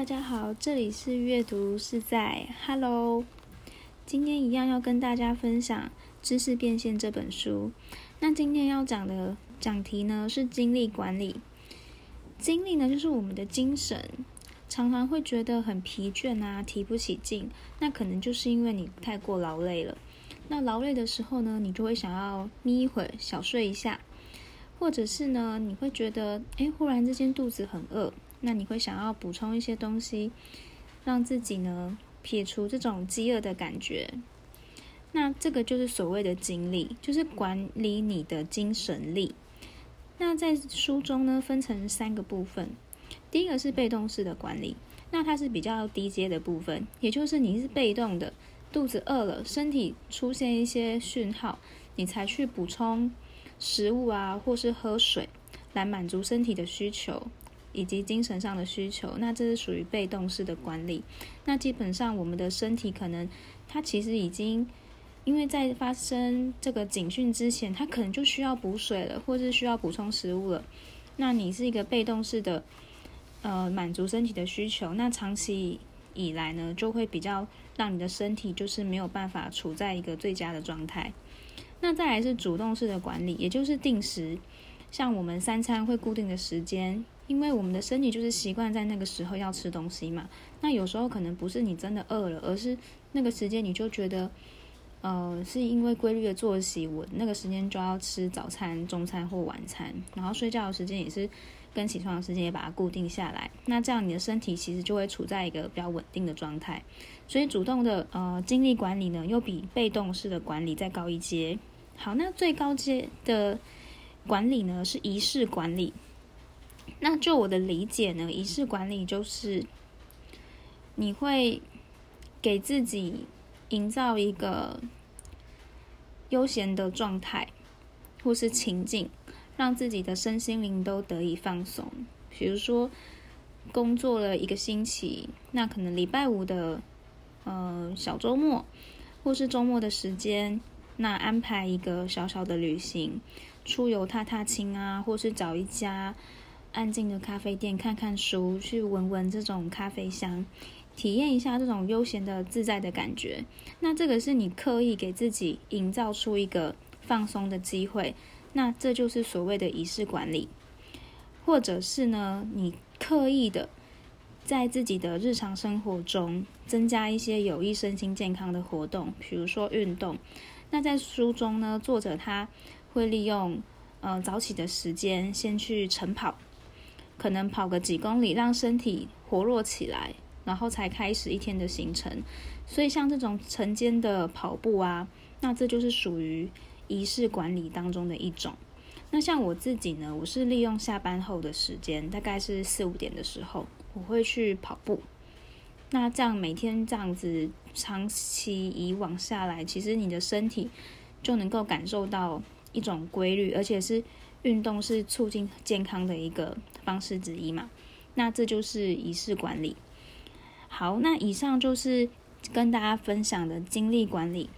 大家好，这里是阅读是在 Hello。今天一样要跟大家分享《知识变现》这本书。那今天要讲的讲题呢是精力管理。精力呢就是我们的精神，常常会觉得很疲倦啊，提不起劲。那可能就是因为你太过劳累了。那劳累的时候呢，你就会想要眯一会儿，小睡一下。或者是呢，你会觉得，哎，忽然之间肚子很饿，那你会想要补充一些东西，让自己呢撇除这种饥饿的感觉。那这个就是所谓的精力，就是管理你的精神力。那在书中呢，分成三个部分。第一个是被动式的管理，那它是比较低阶的部分，也就是你是被动的，肚子饿了，身体出现一些讯号，你才去补充。食物啊，或是喝水，来满足身体的需求以及精神上的需求，那这是属于被动式的管理。那基本上我们的身体可能，它其实已经，因为在发生这个警讯之前，它可能就需要补水了，或是需要补充食物了。那你是一个被动式的，呃，满足身体的需求，那长期以来呢，就会比较让你的身体就是没有办法处在一个最佳的状态。那再来是主动式的管理，也就是定时，像我们三餐会固定的时间，因为我们的身体就是习惯在那个时候要吃东西嘛。那有时候可能不是你真的饿了，而是那个时间你就觉得，呃，是因为规律的作息，我那个时间就要吃早餐、中餐或晚餐，然后睡觉的时间也是跟起床的时间也把它固定下来。那这样你的身体其实就会处在一个比较稳定的状态。所以主动的呃精力管理呢，又比被动式的管理再高一阶。好，那最高阶的管理呢是仪式管理。那就我的理解呢，仪式管理就是你会给自己营造一个悠闲的状态，或是情境，让自己的身心灵都得以放松。比如说，工作了一个星期，那可能礼拜五的呃小周末，或是周末的时间。那安排一个小小的旅行，出游踏踏青啊，或是找一家安静的咖啡店看看书，去闻闻这种咖啡香，体验一下这种悠闲的自在的感觉。那这个是你刻意给自己营造出一个放松的机会，那这就是所谓的仪式管理，或者是呢，你刻意的在自己的日常生活中增加一些有益身心健康的活动，比如说运动。那在书中呢，作者他会利用呃早起的时间先去晨跑，可能跑个几公里，让身体活络起来，然后才开始一天的行程。所以像这种晨间的跑步啊，那这就是属于仪式管理当中的一种。那像我自己呢，我是利用下班后的时间，大概是四五点的时候，我会去跑步。那这样每天这样子长期以往下来，其实你的身体就能够感受到一种规律，而且是运动是促进健康的一个方式之一嘛。那这就是仪式管理。好，那以上就是跟大家分享的精力管理。